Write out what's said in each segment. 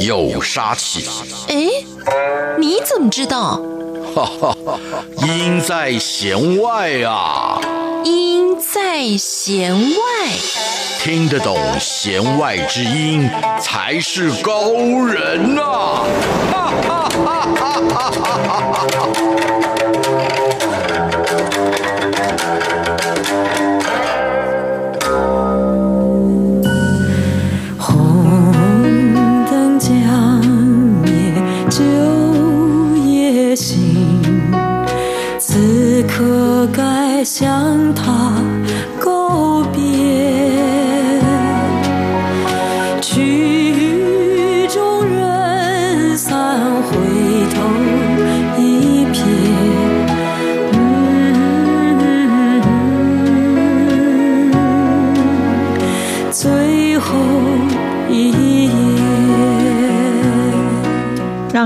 有杀气。哎，你怎么知道？哈哈哈，音在弦外啊。音在弦外，听得懂弦外之音才是高人呐！哈哈哈哈哈哈！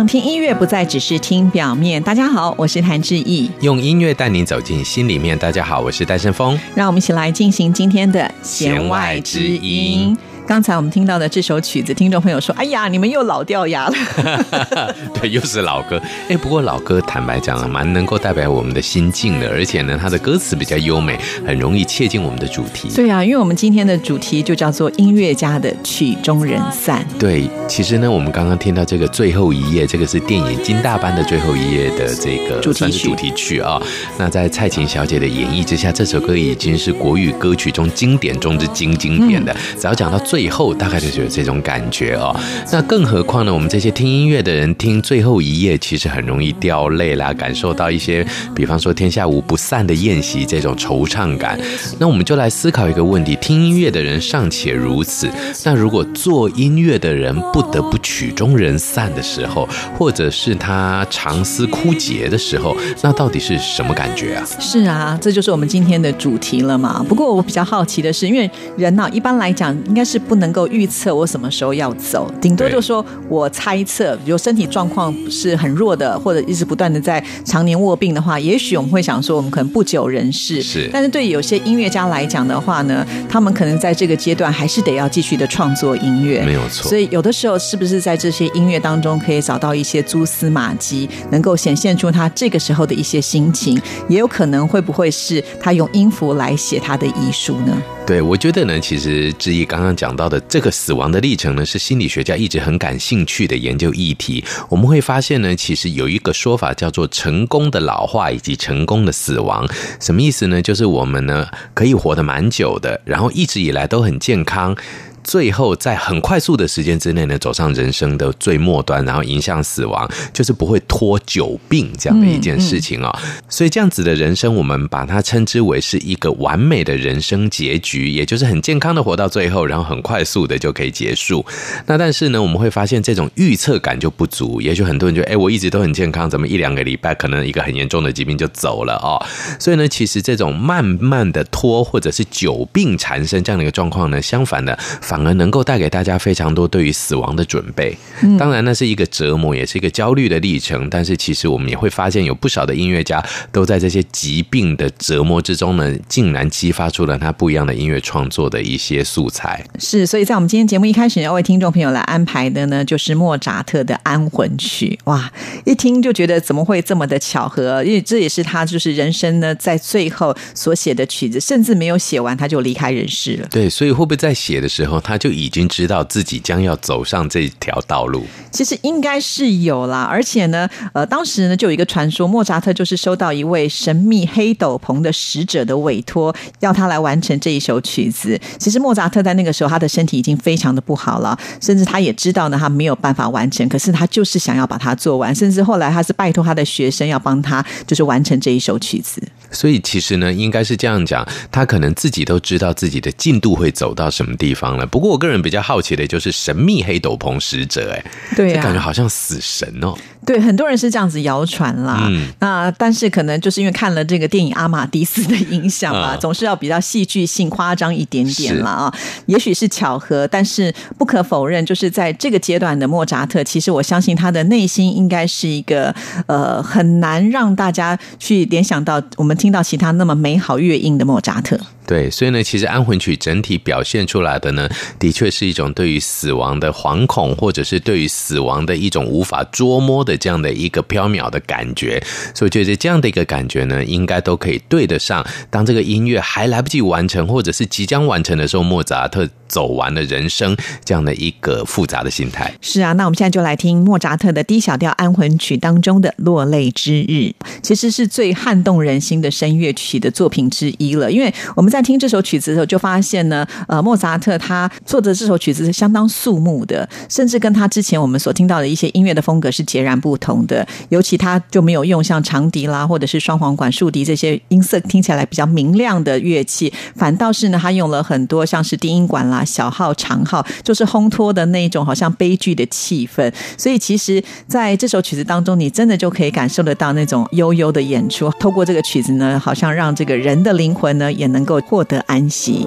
让听音乐不再只是听表面。大家好，我是谭志毅，用音乐带您走进心里面。大家好，我是戴胜峰。让我们一起来进行今天的弦外之音。刚才我们听到的这首曲子，听众朋友说：“哎呀，你们又老掉牙了。” 对，又是老歌。哎，不过老歌坦白讲啊，蛮能够代表我们的心境的，而且呢，它的歌词比较优美，很容易切进我们的主题。对啊，因为我们今天的主题就叫做音乐家的曲终人散。对，其实呢，我们刚刚听到这个最后一页，这个是电影《金大班的最后一页》的这个主题曲主题曲啊。那在蔡琴小姐的演绎之下，这首歌已经是国语歌曲中经典中之经经典的。只要讲到最后，大概就是有这种感觉哦。那更何况呢？我们这些听音乐的人，听最后一夜，其实很容易掉泪啦，感受到一些，比方说“天下无不散的宴席”这种惆怅感。那我们就来思考一个问题：听音乐的人尚且如此，那如果做音乐的人不得不曲终人散的时候，或者是他长思枯竭的时候，那到底是什么感觉啊？是啊，这就是我们今天的主题了嘛。不过我比较好奇的是，因为人呢、一般来讲应该是不能够。预测我什么时候要走，顶多就说我猜测，比如身体状况是很弱的，或者一直不断的在常年卧病的话，也许我们会想说，我们可能不久人世。是，但是对有些音乐家来讲的话呢，他们可能在这个阶段还是得要继续的创作音乐，没有错。所以有的时候，是不是在这些音乐当中可以找到一些蛛丝马迹，能够显现出他这个时候的一些心情？也有可能会不会是他用音符来写他的遗书呢？对，我觉得呢，其实志毅刚刚讲到的这个死亡的历程呢，是心理学家一直很感兴趣的研究议题。我们会发现呢，其实有一个说法叫做“成功的老化”以及“成功的死亡”。什么意思呢？就是我们呢可以活得蛮久的，然后一直以来都很健康。最后，在很快速的时间之内呢，走上人生的最末端，然后迎向死亡，就是不会拖久病这样的一件事情啊、所以这样子的人生，我们把它称之为是一个完美的人生结局，也就是很健康的活到最后，然后很快速的就可以结束。那但是呢，我们会发现这种预测感就不足。也许很多人觉得，哎，我一直都很健康，怎么一两个礼拜，可能一个很严重的疾病就走了哦。所以呢，其实这种慢慢的拖，或者是久病缠身这样的一个状况呢，相反的。反而能够带给大家非常多对于死亡的准备，当然那是一个折磨，也是一个焦虑的历程。但是其实我们也会发现，有不少的音乐家都在这些疾病的折磨之中呢，竟然激发出了他不一样的音乐创作的一些素材。是，所以在我们今天节目一开始要为听众朋友来安排的呢，就是莫扎特的安魂曲。哇，一听就觉得怎么会这么的巧合？因为这也是他就是人生呢在最后所写的曲子，甚至没有写完他就离开人世了。对，所以会不会在写的时候？他就已经知道自己将要走上这条道路。其实应该是有啦，而且呢，呃，当时呢就有一个传说，莫扎特就是收到一位神秘黑斗篷的使者的委托，要他来完成这一首曲子。其实莫扎特在那个时候，他的身体已经非常的不好了，甚至他也知道呢，他没有办法完成，可是他就是想要把它做完，甚至后来他是拜托他的学生要帮他，就是完成这一首曲子。所以其实呢，应该是这样讲，他可能自己都知道自己的进度会走到什么地方了。不过我个人比较好奇的就是神秘黑斗篷使者，哎，对啊，感觉好像死神哦。对，很多人是这样子谣传啦。嗯，那但是可能就是因为看了这个电影《阿玛迪斯》的影响吧，总是要比较戏剧性、夸张一点点了啊。也许是巧合，但是不可否认，就是在这个阶段的莫扎特，其实我相信他的内心应该是一个呃很难让大家去联想到我们听到其他那么美好乐音的莫扎特。对，所以呢，其实安魂曲整体表现出来的呢，的确是一种对于死亡的惶恐，或者是对于死亡的一种无法捉摸的这样的一个飘渺的感觉。所以，我觉得这样的一个感觉呢，应该都可以对得上。当这个音乐还来不及完成，或者是即将完成的时候，莫扎特走完了人生这样的一个复杂的心态。是啊，那我们现在就来听莫扎特的 D 小调安魂曲当中的《落泪之日》，其实是最撼动人心的声乐曲的作品之一了。因为我们在听这首曲子的时候，就发现呢，呃，莫扎特他做的这首曲子是相当肃穆的，甚至跟他之前我们所听到的一些音乐的风格是截然不同的。尤其他就没有用像长笛啦，或者是双簧管、竖笛这些音色听起来比较明亮的乐器，反倒是呢，他用了很多像是低音管啦、小号、长号，就是烘托的那种好像悲剧的气氛。所以，其实在这首曲子当中，你真的就可以感受得到那种悠悠的演出。透过这个曲子呢，好像让这个人的灵魂呢，也能够获得安息。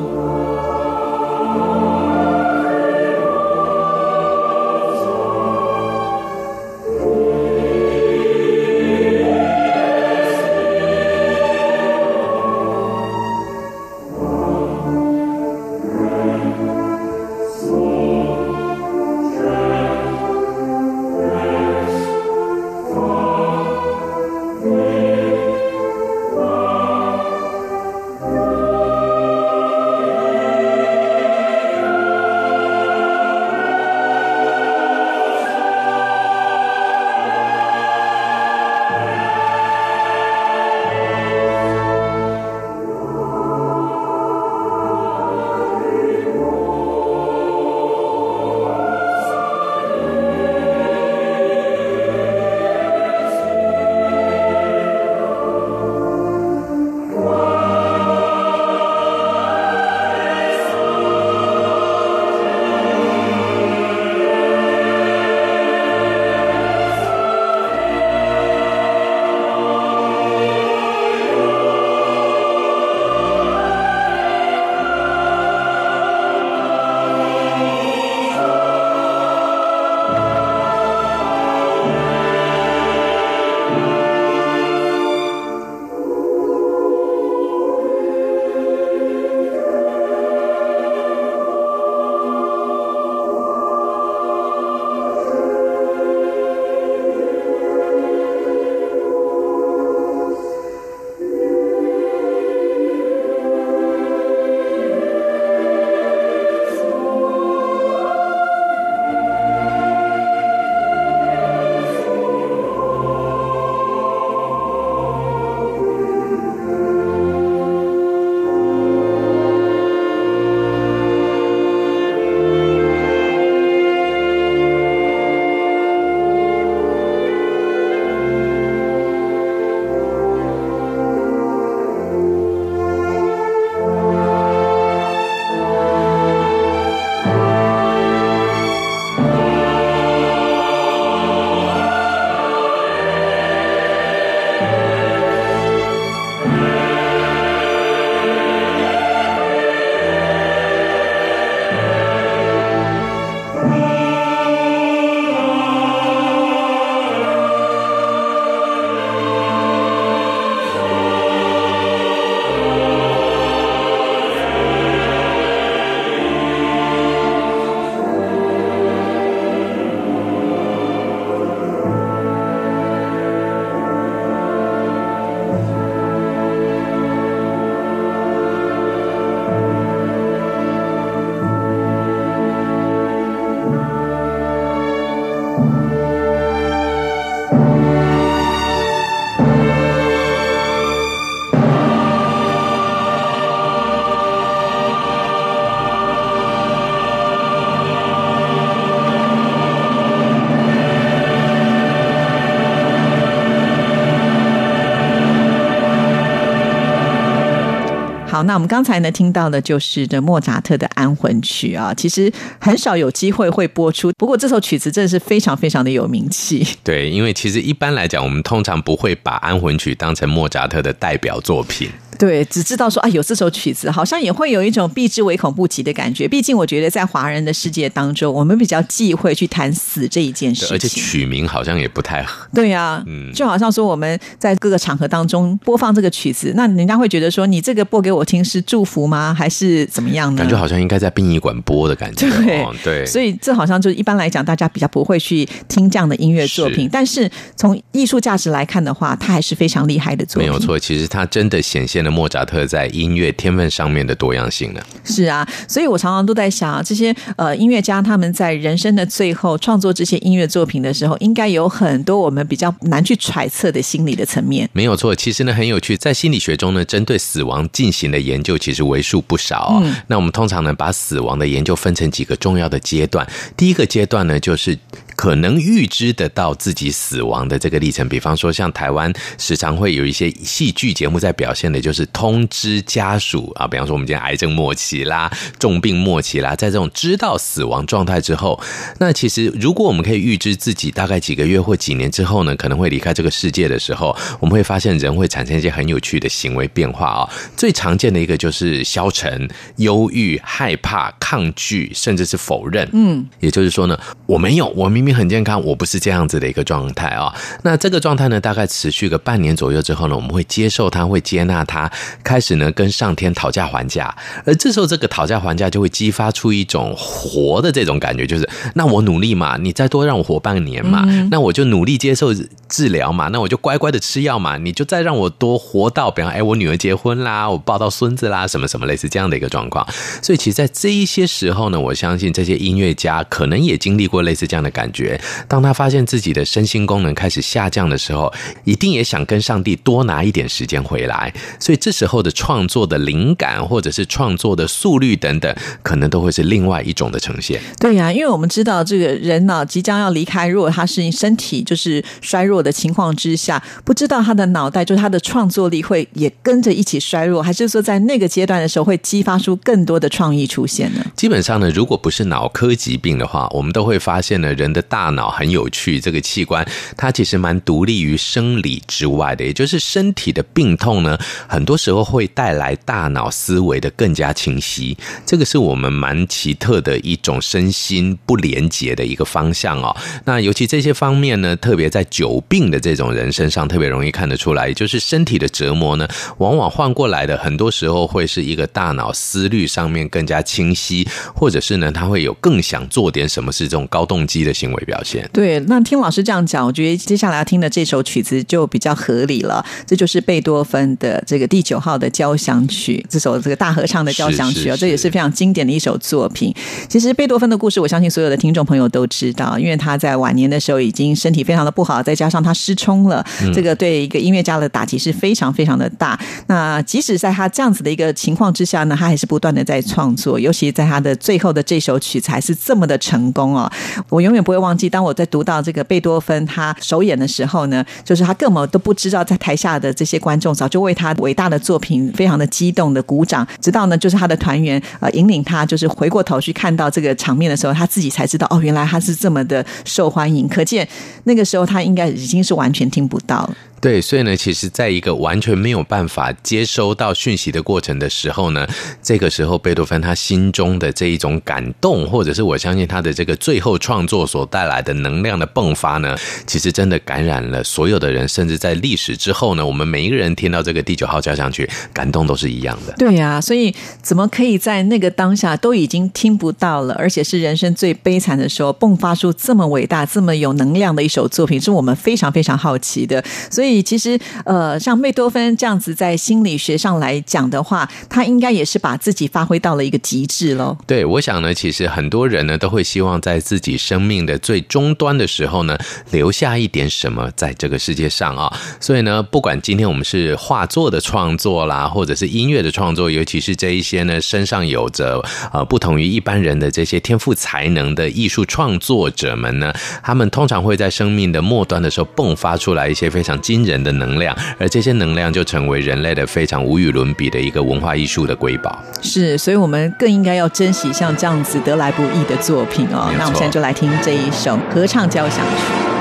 那我们刚才呢听到的就是这莫扎特的安魂曲啊，其实很少有机会会播出，不过这首曲子真的是非常非常的有名气。对，因为其实一般来讲，我们通常不会把安魂曲当成莫扎特的代表作品。对，只知道说啊，有这首曲子，好像也会有一种避之唯恐不及的感觉。毕竟我觉得在华人的世界当中，我们比较忌讳去谈死这一件事情，而且曲名好像也不太合。对呀、啊，嗯，就好像说我们在各个场合当中播放这个曲子，那人家会觉得说，你这个播给我听是祝福吗？还是怎么样呢？感觉好像应该在殡仪馆播的感觉。对、哦、对，所以这好像就一般来讲，大家比较不会去听这样的音乐作品。是但是从艺术价值来看的话，它还是非常厉害的作品。没有错，其实它真的显现了莫扎特在音乐天分上面的多样性呢。是啊，所以我常常都在想，这些呃音乐家他们在人生的最后创作这些音乐作品的时候，应该有很多我们比较难去揣测的心理的层面。没有错，其实呢很有趣，在心理学中呢，针对死亡进行的研究其实为数不少哦。嗯。那我们通常呢把死亡的研究分成几个重要的阶段，第一个阶段呢就是。可能预知得到自己死亡的这个历程，比方说像台湾时常会有一些戏剧节目在表现的，就是通知家属啊，比方说我们今天癌症末期啦、重病末期啦，在这种知道死亡状态之后，那其实如果我们可以预知自己大概几个月或几年之后呢，可能会离开这个世界的时候，我们会发现人会产生一些很有趣的行为变化啊。最常见的一个就是消沉、忧郁、害怕、抗拒，甚至是否认。嗯，也就是说呢，我没有，我明。明明很健康，我不是这样子的一个状态啊。那这个状态呢，大概持续个半年左右之后呢，我们会接受他，会接纳他，开始呢跟上天讨价还价。而这时候，这个讨价还价就会激发出一种活的这种感觉，就是那我努力嘛，你再多让我活半年嘛，那我就努力接受治疗嘛，那我就乖乖的吃药嘛，你就再让我多活到，比方哎，我女儿结婚啦，我抱到孙子啦，什么什么类似这样的一个状况。所以，其实，在这一些时候呢，我相信这些音乐家可能也经历过类似这样的感觉。当他发现自己的身心功能开始下降的时候，一定也想跟上帝多拿一点时间回来。所以这时候的创作的灵感，或者是创作的速率等等，可能都会是另外一种的呈现。对呀、啊，因为我们知道这个人呢、啊，即将要离开，如果他是身体就是衰弱的情况之下，不知道他的脑袋就是他的创作力会也跟着一起衰弱，还是说在那个阶段的时候会激发出更多的创意出现呢？基本上呢，如果不是脑科疾病的话，我们都会发现呢，人的。大脑很有趣，这个器官它其实蛮独立于生理之外的，也就是身体的病痛呢，很多时候会带来大脑思维的更加清晰。这个是我们蛮奇特的一种身心不连结的一个方向哦。那尤其这些方面呢，特别在久病的这种人身上特别容易看得出来，也就是身体的折磨呢，往往换过来的很多时候会是一个大脑思虑上面更加清晰，或者是呢，他会有更想做点什么事这种高动机的行为。为表现对，那听老师这样讲，我觉得接下来要听的这首曲子就比较合理了。这就是贝多芬的这个第九号的交响曲，这首这个大合唱的交响曲啊，这也是非常经典的一首作品。其实贝多芬的故事，我相信所有的听众朋友都知道，因为他在晚年的时候已经身体非常的不好，再加上他失聪了，这个对一个音乐家的打击是非常非常的大。那即使在他这样子的一个情况之下呢，他还是不断的在创作，尤其在他的最后的这首曲才是这么的成功哦，我永远不会忘记，当我在读到这个贝多芬他首演的时候呢，就是他根本都不知道，在台下的这些观众早就为他伟大的作品非常的激动的鼓掌，直到呢，就是他的团员呃引领他，就是回过头去看到这个场面的时候，他自己才知道哦，原来他是这么的受欢迎。可见那个时候他应该已经是完全听不到了。对，所以呢，其实在一个完全没有办法接收到讯息的过程的时候呢，这个时候贝多芬他心中的这一种感动，或者是我相信他的这个最后创作所带来的能量的迸发呢，其实真的感染了所有的人，甚至在历史之后呢，我们每一个人听到这个第九号交响曲，感动都是一样的。对呀、啊，所以怎么可以在那个当下都已经听不到了，而且是人生最悲惨的时候，迸发出这么伟大、这么有能量的一首作品，是我们非常非常好奇的。所以。其实，呃，像贝多芬这样子，在心理学上来讲的话，他应该也是把自己发挥到了一个极致喽。对，我想呢，其实很多人呢都会希望在自己生命的最终端的时候呢，留下一点什么在这个世界上啊。所以呢，不管今天我们是画作的创作啦，或者是音乐的创作，尤其是这一些呢身上有着呃不同于一般人的这些天赋才能的艺术创作者们呢，他们通常会在生命的末端的时候迸发出来一些非常激惊。人的能量，而这些能量就成为人类的非常无与伦比的一个文化艺术的瑰宝。是，所以我们更应该要珍惜像这样子得来不易的作品哦。那我们现在就来听这一首合唱交响曲。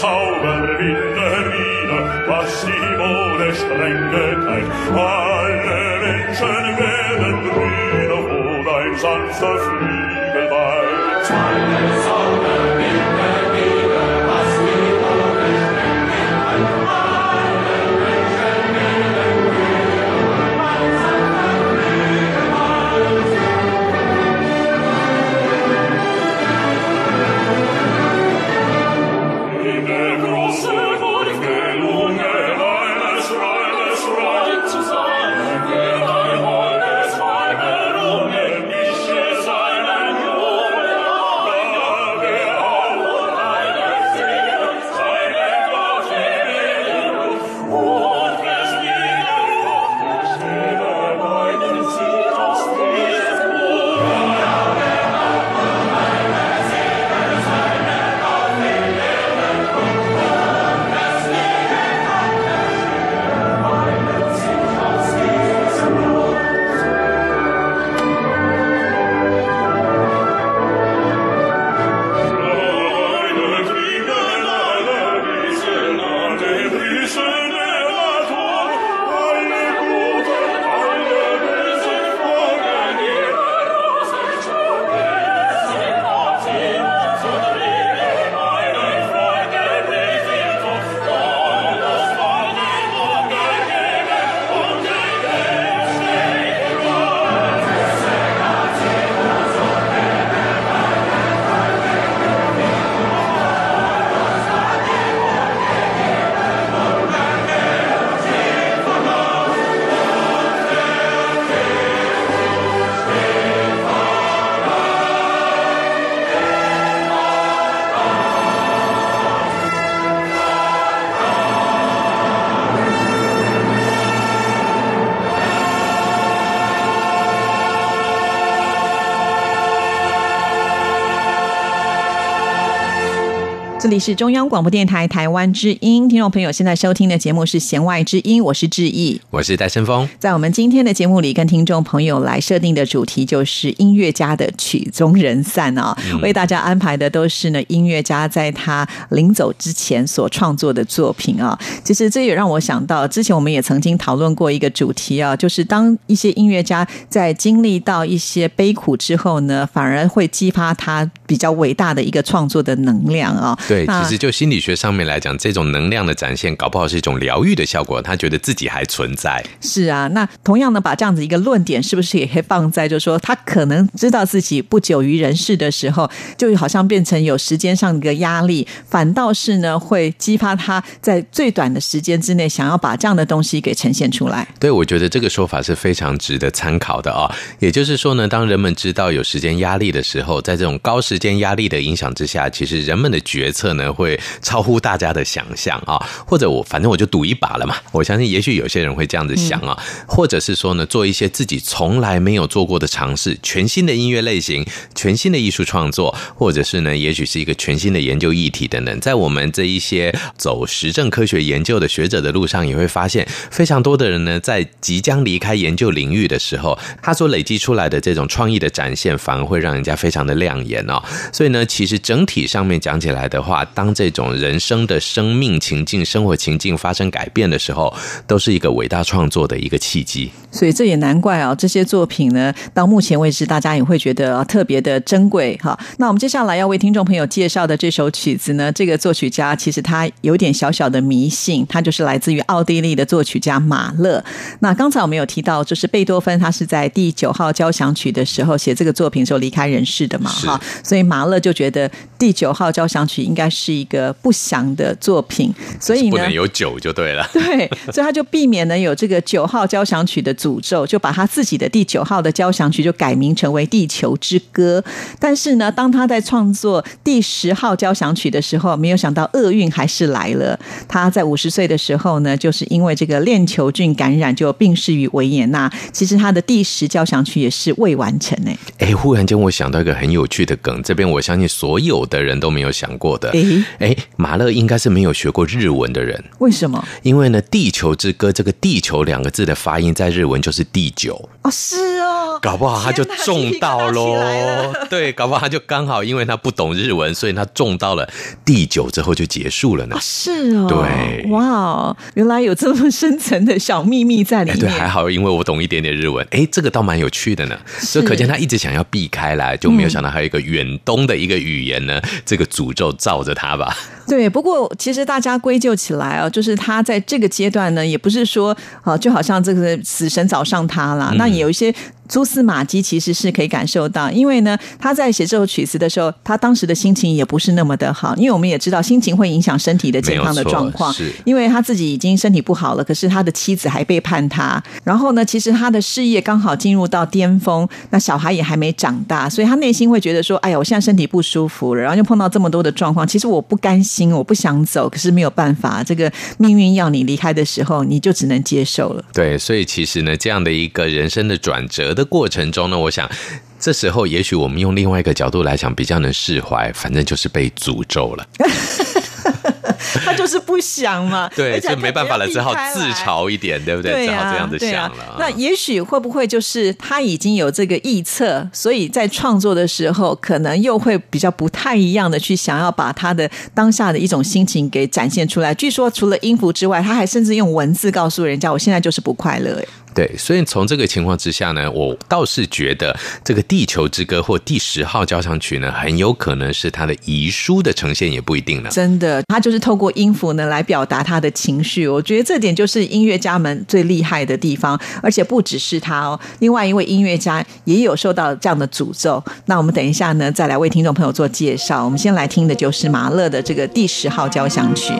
Zauberwinderine, was sie Mode streng geteilt. Alle Menschen werden grüne, wohl ein sanfter Flügel weit. Zweite Zauberwinde, 这里是中央广播电台台湾之音，听众朋友现在收听的节目是《弦外之音》，我是志毅，我是戴胜峰。在我们今天的节目里，跟听众朋友来设定的主题就是音乐家的曲终人散啊、嗯，为大家安排的都是呢音乐家在他临走之前所创作的作品啊。其实这也让我想到，之前我们也曾经讨论过一个主题啊，就是当一些音乐家在经历到一些悲苦之后呢，反而会激发他比较伟大的一个创作的能量啊。对，其实就心理学上面来讲，这种能量的展现，搞不好是一种疗愈的效果。他觉得自己还存在。是啊，那同样呢，把这样子一个论点，是不是也可以放在，就是说，他可能知道自己不久于人世的时候，就好像变成有时间上的一个压力，反倒是呢，会激发他在最短的时间之内，想要把这样的东西给呈现出来。对，我觉得这个说法是非常值得参考的啊、哦。也就是说呢，当人们知道有时间压力的时候，在这种高时间压力的影响之下，其实人们的决策呢，会超乎大家的想象啊，或者我反正我就赌一把了嘛。我相信也许有些人会这样子想啊，或者是说呢，做一些自己从来没有做过的尝试，全新的音乐类型，全新的艺术创作，或者是呢，也许是一个全新的研究议题等等。在我们这一些走实证科学研究的学者的路上，也会发现非常多的人呢，在即将离开研究领域的时候，他所累积出来的这种创意的展现，反而会让人家非常的亮眼哦。所以呢，其实整体上面讲起来的话，话，当这种人生的生命情境、生活情境发生改变的时候，都是一个伟大创作的一个契机。所以这也难怪啊，这些作品呢，到目前为止，大家也会觉得特别的珍贵哈。那我们接下来要为听众朋友介绍的这首曲子呢，这个作曲家其实他有点小小的迷信，他就是来自于奥地利的作曲家马勒。那刚才我们有提到，就是贝多芬他是在第九号交响曲的时候写这个作品时候离开人世的嘛哈，所以马勒就觉得第九号交响曲应该是一个不祥的作品，所以呢，不能有酒就对了。对，所以他就避免呢有这个九号交响曲的诅咒，就把他自己的第九号的交响曲就改名成为《地球之歌》。但是呢，当他在创作第十号交响曲的时候，没有想到厄运还是来了。他在五十岁的时候呢，就是因为这个链球菌感染，就病逝于维也纳。其实他的第十交响曲也是未完成呢。哎，忽然间我想到一个很有趣的梗，这边我相信所有的人都没有想过的。哎哎，马勒应该是没有学过日文的人。为什么？因为呢，《地球之歌》这个“地球”两个字的发音在日文就是“第九”。哦，是哦，搞不好他就中到喽。对，搞不好他就刚好因为他不懂日文，所以他中到了第九之后就结束了呢。是哦，对，哇哦，原来有这么深层的小秘密在里面。对，还好，因为我懂一点点日文，哎，这个倒蛮有趣的呢。所以可见他一直想要避开来，就没有想到还有一个远东的一个语言呢，嗯、这个诅咒罩着他吧。对，不过其实大家归咎起来啊，就是他在这个阶段呢，也不是说啊，就好像这个死神找上他了，嗯、那也有一些。蛛丝马迹其实是可以感受到，因为呢，他在写这首曲子的时候，他当时的心情也不是那么的好。因为我们也知道，心情会影响身体的健康的状况。是，因为他自己已经身体不好了，可是他的妻子还背叛他。然后呢，其实他的事业刚好进入到巅峰，那小孩也还没长大，所以他内心会觉得说：“哎呀，我现在身体不舒服了，然后又碰到这么多的状况，其实我不甘心，我不想走，可是没有办法，这个命运要你离开的时候，你就只能接受了。”对，所以其实呢，这样的一个人生的转折的过程中呢，我想这时候也许我们用另外一个角度来讲，比较能释怀。反正就是被诅咒了，他就是不想嘛。对，就没办法了，只好自嘲一点，对不对？对啊，只好这样子想了。啊、那也许会不会就是他已经有这个臆测，所以在创作的时候，可能又会比较不太一样的去想要把他的当下的一种心情给展现出来。据说除了音符之外，他还甚至用文字告诉人家：“我现在就是不快乐。”对，所以从这个情况之下呢，我倒是觉得这个《地球之歌》或第十号交响曲呢，很有可能是他的遗书的呈现，也不一定呢。真的，他就是透过音符呢来表达他的情绪。我觉得这点就是音乐家们最厉害的地方，而且不只是他哦，另外一位音乐家也有受到这样的诅咒。那我们等一下呢，再来为听众朋友做介绍。我们先来听的就是马勒的这个第十号交响曲。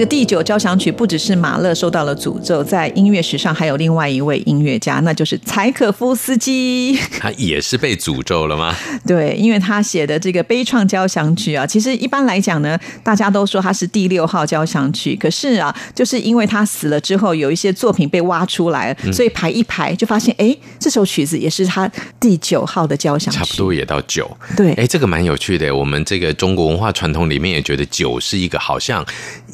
个第九交响曲不只是马勒受到了诅咒，在音乐史上还有另外一位音乐家，那就是柴可夫斯基。他也是被诅咒了吗？对，因为他写的这个悲怆交响曲啊，其实一般来讲呢，大家都说他是第六号交响曲。可是啊，就是因为他死了之后，有一些作品被挖出来，所以排一排就发现，哎，这首曲子也是他第九号的交响曲，差不多也到九。对，哎，这个蛮有趣的。我们这个中国文化传统里面也觉得九是一个好像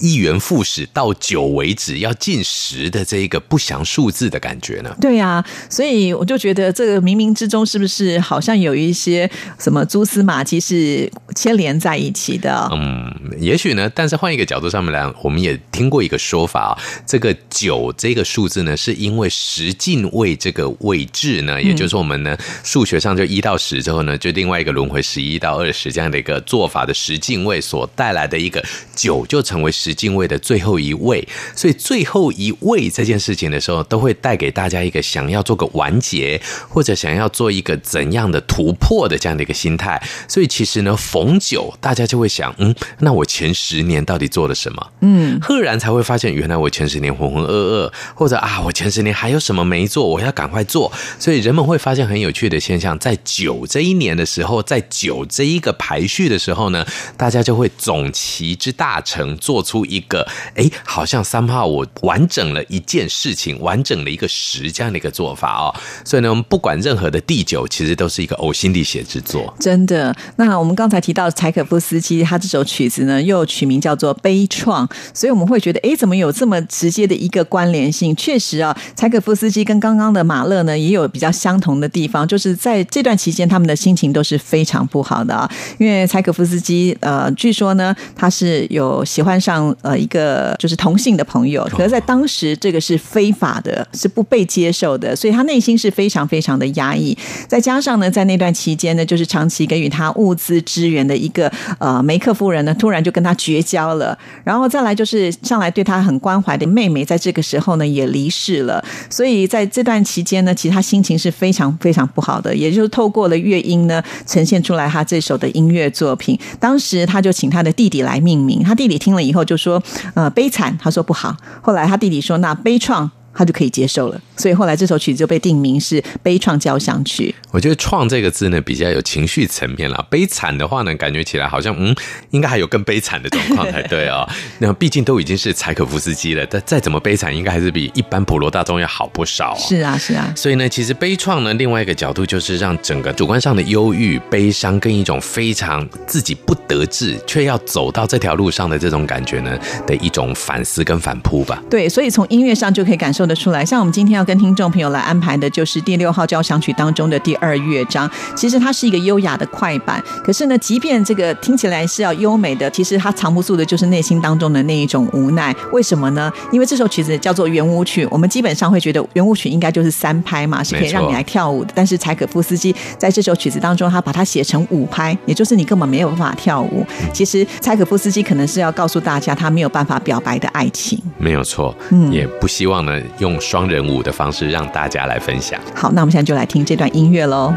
一元复始到九为止要进十的这一个不祥数字的感觉呢。对呀、啊，所以我就觉得这个冥冥之中是不是好像有一些什么蛛丝马迹是牵连在一起的？嗯，也许呢。但是换一个角度上面来，我们也听过一个说法啊，这个九这个数字呢，是因为十进位这个位置呢，也就是我们呢数学上就一到十之后呢，就另外一个轮回十一到二十这样的一个做法的十进位所带来的一个九，就成为十进位的最后一位。所以最后一位这件事情的时候，都会带给大家一个想要做个完结，或者想要做一个怎样的突破的这样的一个心态。所以其实呢，逢九大家就会想，嗯，那我前十年到底做了什么？嗯，赫然才会发现，原来我前十年浑浑噩噩，或者啊，我前十年还有什么没做，我要赶快做。所以人们会发现很有趣的现象，在九这一年的时候，在九这一个排序的时候呢，大家就会总齐之大成，做出一个，哎，好像三号我完整了一件事情，完整了一个十这样的一个做法哦。所以呢，我们不管任何的第九，其实都是一个呕心沥血之作。真的。那我们刚才提到柴可夫斯基，他这首曲子呢，又取名叫做《悲怆》，所以我们会觉得，哎，怎么有这么直接的一个关联性？确实啊，柴可夫斯基跟刚刚的马勒呢，也有比较相同的地方，就是在这段期间，他们的心情都是非常不好的啊。因为柴可夫斯基，呃，据说呢，他是有喜欢上呃一个就是同性的朋友，可是在当时这个是非法的，是不被接受的，所以他内心是非常非常的压抑。再加上呢，在那段期间呢，就是长期给予他物资支援的一个呃梅克夫人呢，突然就跟他绝交了。然后再来就是上来对他很关怀的妹妹，在这个时候呢也离世了。所以在这段期间呢，其实他心情是非常非常不好好的。也就是透过了乐音呢，呈现出来他这首的音乐作品。当时他就请他的弟弟来命名，他弟弟听了以后就说：“呃，悲惨。”他说不好。后来他弟弟说：“那悲怆。”他就可以接受了，所以后来这首曲子就被定名是《悲怆交响曲》。我觉得“怆”这个字呢，比较有情绪层面啦。悲惨的话呢，感觉起来好像嗯，应该还有更悲惨的状况才对啊、哦。那毕竟都已经是柴可夫斯基了，但再怎么悲惨，应该还是比一般普罗大众要好不少、哦。是啊，是啊。所以呢，其实悲怆呢，另外一个角度就是让整个主观上的忧郁、悲伤，跟一种非常自己不得志却要走到这条路上的这种感觉呢的一种反思跟反扑吧。对，所以从音乐上就可以感受得出来，像我们今。今天要跟听众朋友来安排的就是第六号交响曲当中的第二乐章。其实它是一个优雅的快板，可是呢，即便这个听起来是要优美的，其实它藏不住的就是内心当中的那一种无奈。为什么呢？因为这首曲子叫做圆舞曲，我们基本上会觉得圆舞曲应该就是三拍嘛，是可以让你来跳舞的。但是柴可夫斯基在这首曲子当中，他把它写成五拍，也就是你根本没有办法跳舞。其实柴可夫斯基可能是要告诉大家，他没有办法表白的爱情。没有错，嗯，也不希望呢用双人舞。的方式让大家来分享。好，那我们现在就来听这段音乐喽。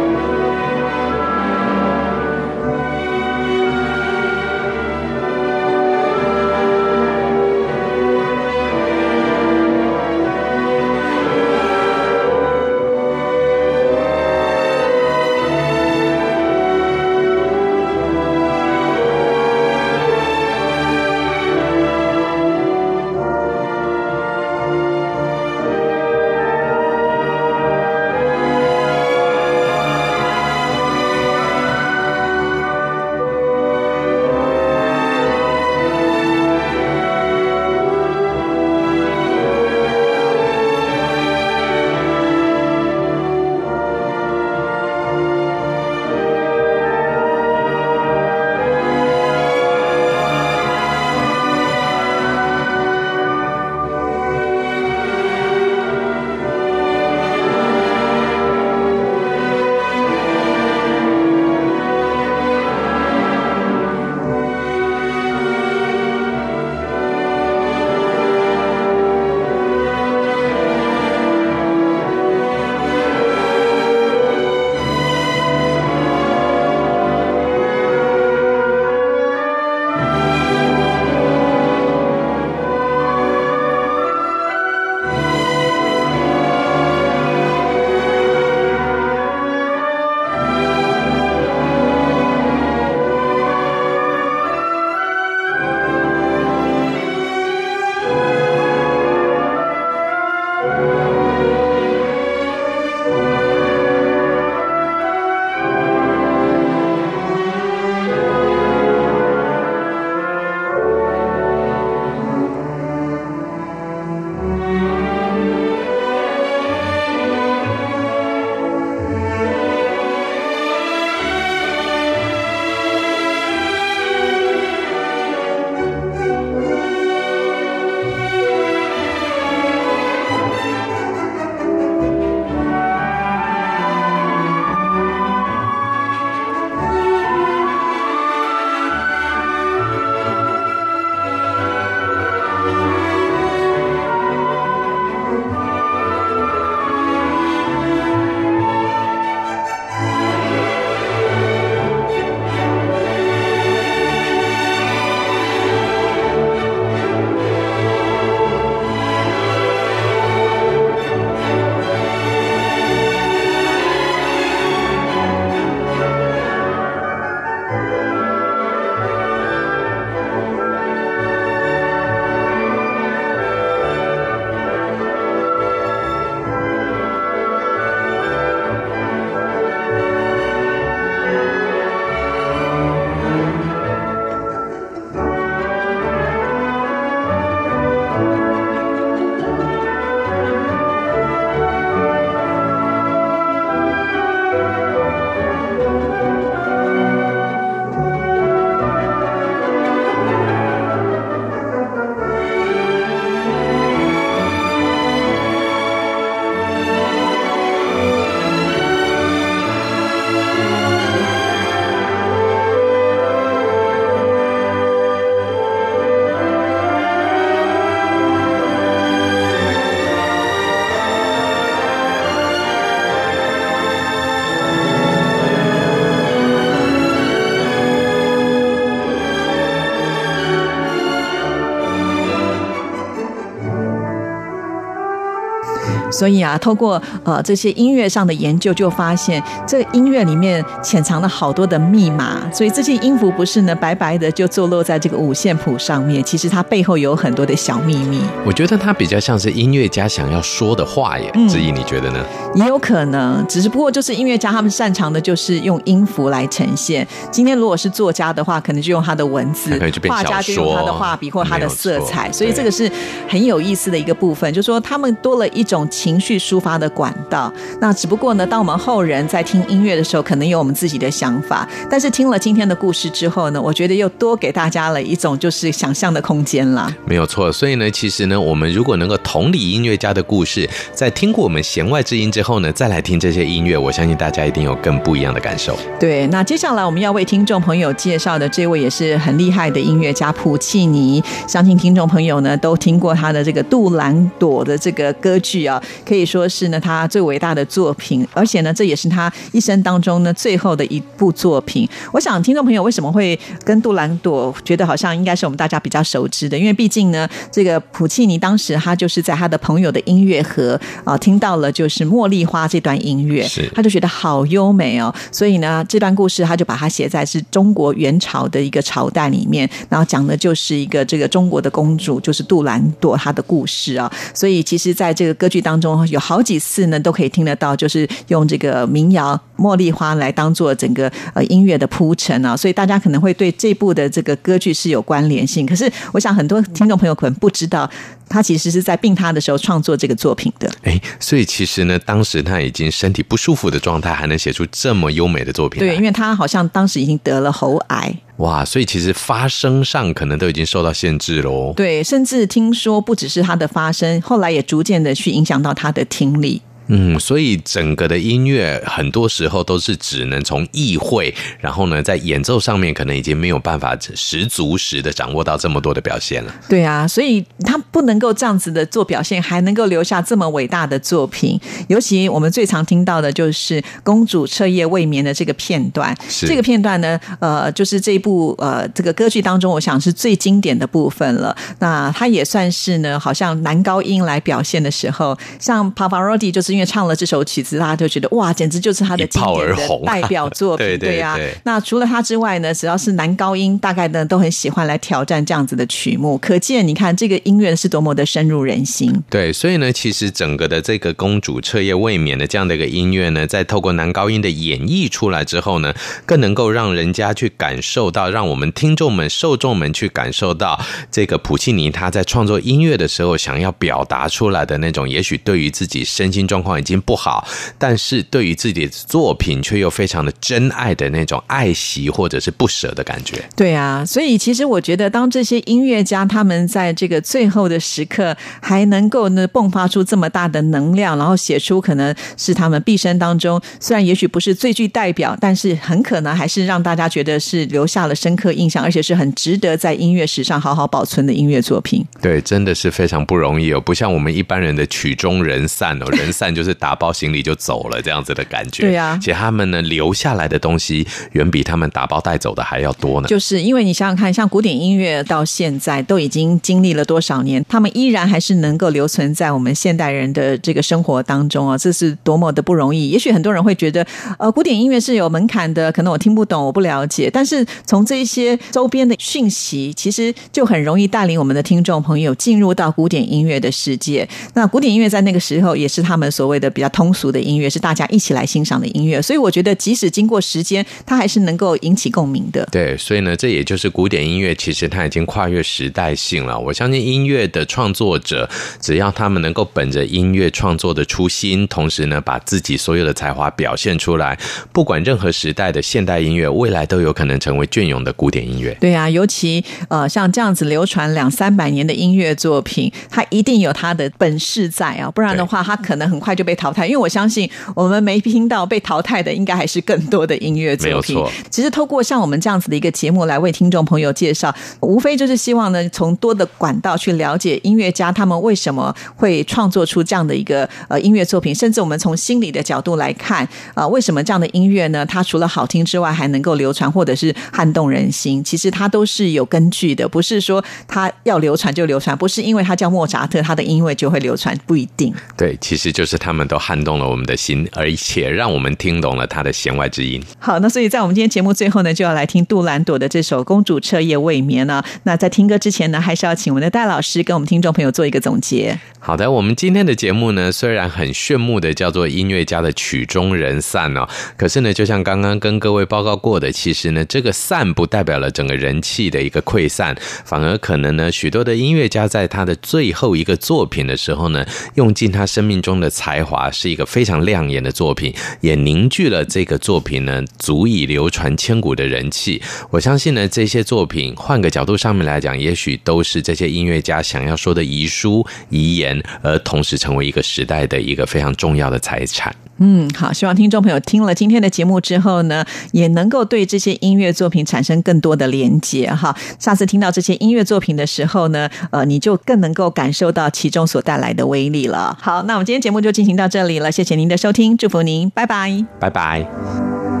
所以啊，透过呃这些音乐上的研究，就发现这个音乐里面潜藏了好多的密码。所以这些音符不是呢白白的就坐落在这个五线谱上面，其实它背后有很多的小秘密。我觉得它比较像是音乐家想要说的话耶。之毅，你觉得呢？也有可能，只是不过就是音乐家他们擅长的就是用音符来呈现。今天如果是作家的话，可能就用他的文字；画家就用他的画笔或他的色彩。所以这个是很有意思的一个部分，就是说他们多了一种情绪抒发的管道。那只不过呢，当我们后人在听音乐的时候，可能有我们自己的想法。但是听了今天的故事之后呢，我觉得又多给大家了一种就是想象的空间了。没有错。所以呢，其实呢，我们如果能够同理音乐家的故事，在听过我们弦外之音之后呢，再来听这些音乐，我相信大家一定有更不一样的感受。对，那接下来我们要为听众朋友介绍的这位也是很厉害的音乐家普契尼，相信听众朋友呢都听过他的这个《杜兰朵》的这个歌剧啊，可以说是呢他最伟大的作品，而且呢这也是他一生当中呢最后的一部作品。我想听众朋友为什么会跟杜兰朵觉得好像应该是我们大家比较熟知的，因为毕竟呢这个普契尼当时他就是在他的朋友的音乐盒啊听到了就是《茉莉花》这段音乐，是他就觉得好优美哦，所以呢这段故事他就把它写在是中国元朝的一个朝代里面，然后讲的就是一个这个中国的公主，就是杜兰朵她的故事啊。所以其实在这个歌剧当中有好几次呢都可以听得到，就是用这个民谣《茉莉花》来当做整个呃音乐的铺陈啊。所以大家可能会对这部的这个歌剧是有关联性，可是我想很多听众朋友可能不知道。他其实是在病榻的时候创作这个作品的。哎，所以其实呢，当时他已经身体不舒服的状态，还能写出这么优美的作品。对，因为他好像当时已经得了喉癌。哇，所以其实发声上可能都已经受到限制喽。对，甚至听说不只是他的发声，后来也逐渐的去影响到他的听力。嗯，所以整个的音乐很多时候都是只能从意会，然后呢，在演奏上面可能已经没有办法十足十的掌握到这么多的表现了。对啊，所以他不能够这样子的做表现，还能够留下这么伟大的作品。尤其我们最常听到的就是公主彻夜未眠的这个片段。是这个片段呢，呃，就是这一部呃这个歌剧当中，我想是最经典的部分了。那它也算是呢，好像男高音来表现的时候，像 Pavarotti 就是因为。唱了这首曲子，大家就觉得哇，简直就是他的经典的代表作品，对呀、啊。那除了他之外呢，只要是男高音，大概呢都很喜欢来挑战这样子的曲目。可见，你看这个音乐是多么的深入人心。对，所以呢，其实整个的这个公主彻夜未眠的这样的一个音乐呢，在透过男高音的演绎出来之后呢，更能够让人家去感受到，让我们听众们、受众们去感受到这个普契尼他在创作音乐的时候想要表达出来的那种，也许对于自己身心状况。已经不好，但是对于自己的作品却又非常的真爱的那种爱惜或者是不舍的感觉。对啊，所以其实我觉得，当这些音乐家他们在这个最后的时刻还能够呢迸发出这么大的能量，然后写出可能是他们毕生当中，虽然也许不是最具代表，但是很可能还是让大家觉得是留下了深刻印象，而且是很值得在音乐史上好好保存的音乐作品。对，真的是非常不容易哦，不像我们一般人的曲终人散哦，人散就是。打包行李就走了，这样子的感觉。对啊，其实他们呢留下来的东西，远比他们打包带走的还要多呢。就是因为你想想看，像古典音乐到现在都已经经历了多少年，他们依然还是能够留存在我们现代人的这个生活当中啊，这是多么的不容易。也许很多人会觉得，呃，古典音乐是有门槛的，可能我听不懂，我不了解。但是从这一些周边的讯息，其实就很容易带领我们的听众朋友进入到古典音乐的世界。那古典音乐在那个时候也是他们所谓的。比较通俗的音乐是大家一起来欣赏的音乐，所以我觉得即使经过时间，它还是能够引起共鸣的。对，所以呢，这也就是古典音乐，其实它已经跨越时代性了。我相信音乐的创作者，只要他们能够本着音乐创作的初心，同时呢，把自己所有的才华表现出来，不管任何时代的现代音乐，未来都有可能成为隽永的古典音乐。对啊，尤其呃，像这样子流传两三百年的音乐作品，它一定有它的本事在啊，不然的话，它可能很快。快就被淘汰。因为我相信我们没听到被淘汰的，应该还是更多的音乐作品。其实透过像我们这样子的一个节目来为听众朋友介绍，无非就是希望呢，从多的管道去了解音乐家他们为什么会创作出这样的一个呃音乐作品，甚至我们从心理的角度来看，啊、呃，为什么这样的音乐呢？它除了好听之外，还能够流传或者是撼动人心。其实它都是有根据的，不是说它要流传就流传，不是因为它叫莫扎特，它的音乐就会流传，不一定。对，其实就是他们都撼动了我们的心，而且让我们听懂了他的弦外之音。好，那所以在我们今天节目最后呢，就要来听杜兰朵的这首《公主彻夜未眠》呢。那在听歌之前呢，还是要请我们的戴老师跟我们听众朋友做一个总结。好的，我们今天的节目呢，虽然很炫目的叫做音乐家的曲终人散哦，可是呢，就像刚刚跟各位报告过的，其实呢，这个散不代表了整个人气的一个溃散，反而可能呢，许多的音乐家在他的最后一个作品的时候呢，用尽他生命中的才才华，是一个非常亮眼的作品，也凝聚了这个作品呢，足以流传千古的人气。我相信呢，这些作品换个角度上面来讲，也许都是这些音乐家想要说的遗书、遗言，而同时成为一个时代的一个非常重要的财产。嗯，好，希望听众朋友听了今天的节目之后呢，也能够对这些音乐作品产生更多的连接哈。下次听到这些音乐作品的时候呢，呃，你就更能够感受到其中所带来的威力了。好，那我们今天节目就进进行到这里了，谢谢您的收听，祝福您，拜拜，拜拜。